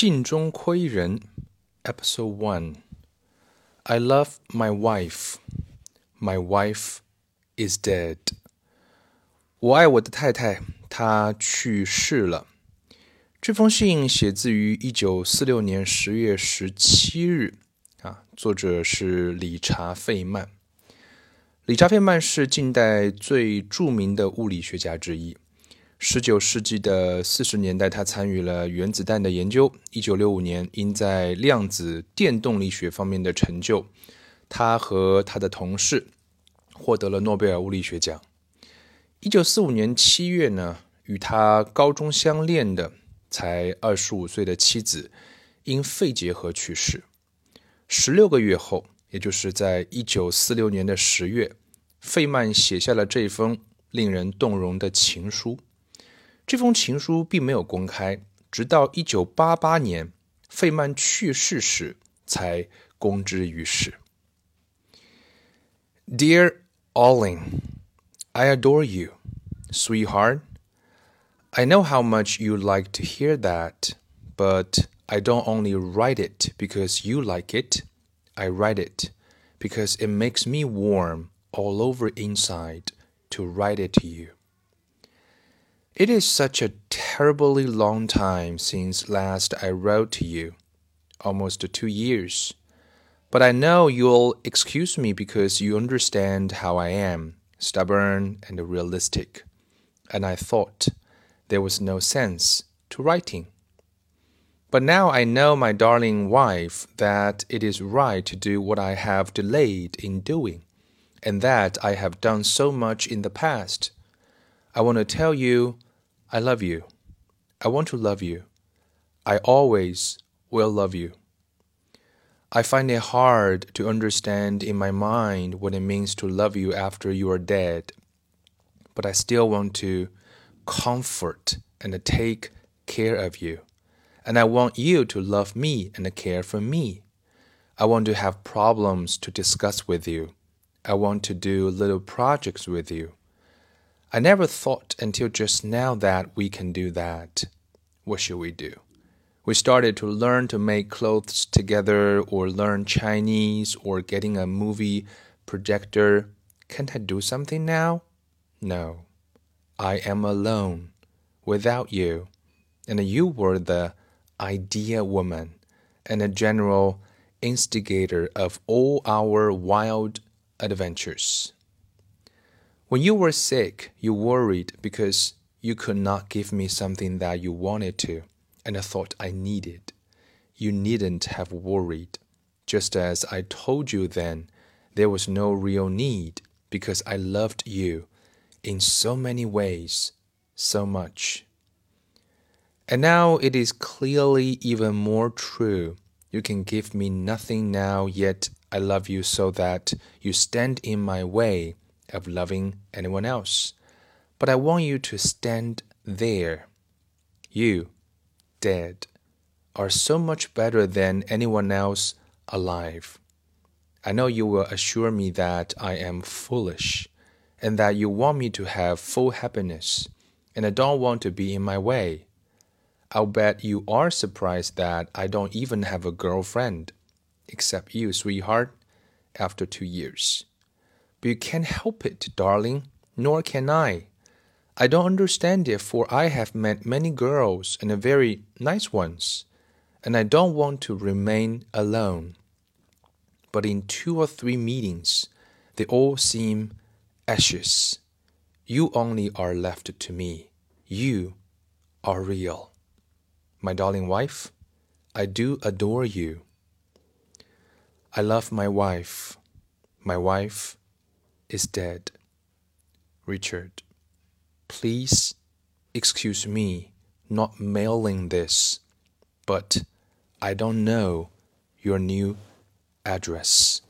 信中窥人，Episode One。I love my wife. My wife is dead. 我爱我的太太，她去世了。这封信写自于一九四六年十月十七日，啊，作者是理查·费曼。理查·费曼是近代最著名的物理学家之一。十九世纪的四十年代，他参与了原子弹的研究。一九六五年，因在量子电动力学方面的成就，他和他的同事获得了诺贝尔物理学奖。一九四五年七月呢，与他高中相恋的才二十五岁的妻子因肺结核去世。十六个月后，也就是在一九四六年的十月，费曼写下了这封令人动容的情书。这封情书并没有公开，直到1988年费曼去世时才公之于世。Dear Arline, I adore you, sweetheart. I know how much you like to hear that, but I don't only write it because you like it. I write it because it makes me warm all over inside to write it to you. It is such a terribly long time since last I wrote to you, almost two years. But I know you'll excuse me because you understand how I am, stubborn and realistic. And I thought there was no sense to writing. But now I know, my darling wife, that it is right to do what I have delayed in doing, and that I have done so much in the past I want to tell you I love you. I want to love you. I always will love you. I find it hard to understand in my mind what it means to love you after you are dead, but I still want to comfort and take care of you. And I want you to love me and care for me. I want to have problems to discuss with you. I want to do little projects with you. I never thought until just now that we can do that. What should we do? We started to learn to make clothes together, or learn Chinese, or getting a movie projector. Can't I do something now? No. I am alone, without you. And you were the idea woman and a general instigator of all our wild adventures. When you were sick, you worried because you could not give me something that you wanted to, and I thought I needed. You needn't have worried. Just as I told you then, there was no real need because I loved you in so many ways, so much. And now it is clearly even more true. You can give me nothing now, yet I love you so that you stand in my way of loving anyone else, but I want you to stand there. You, dead, are so much better than anyone else alive. I know you will assure me that I am foolish and that you want me to have full happiness, and I don't want to be in my way. I'll bet you are surprised that I don't even have a girlfriend, except you, sweetheart, after two years. But you can't help it, darling, nor can I. I don't understand it, for I have met many girls and very nice ones, and I don't want to remain alone. But in two or three meetings, they all seem ashes. You only are left to me. You are real. My darling wife, I do adore you. I love my wife. My wife is dead. Richard, please excuse me not mailing this, but I don't know your new address.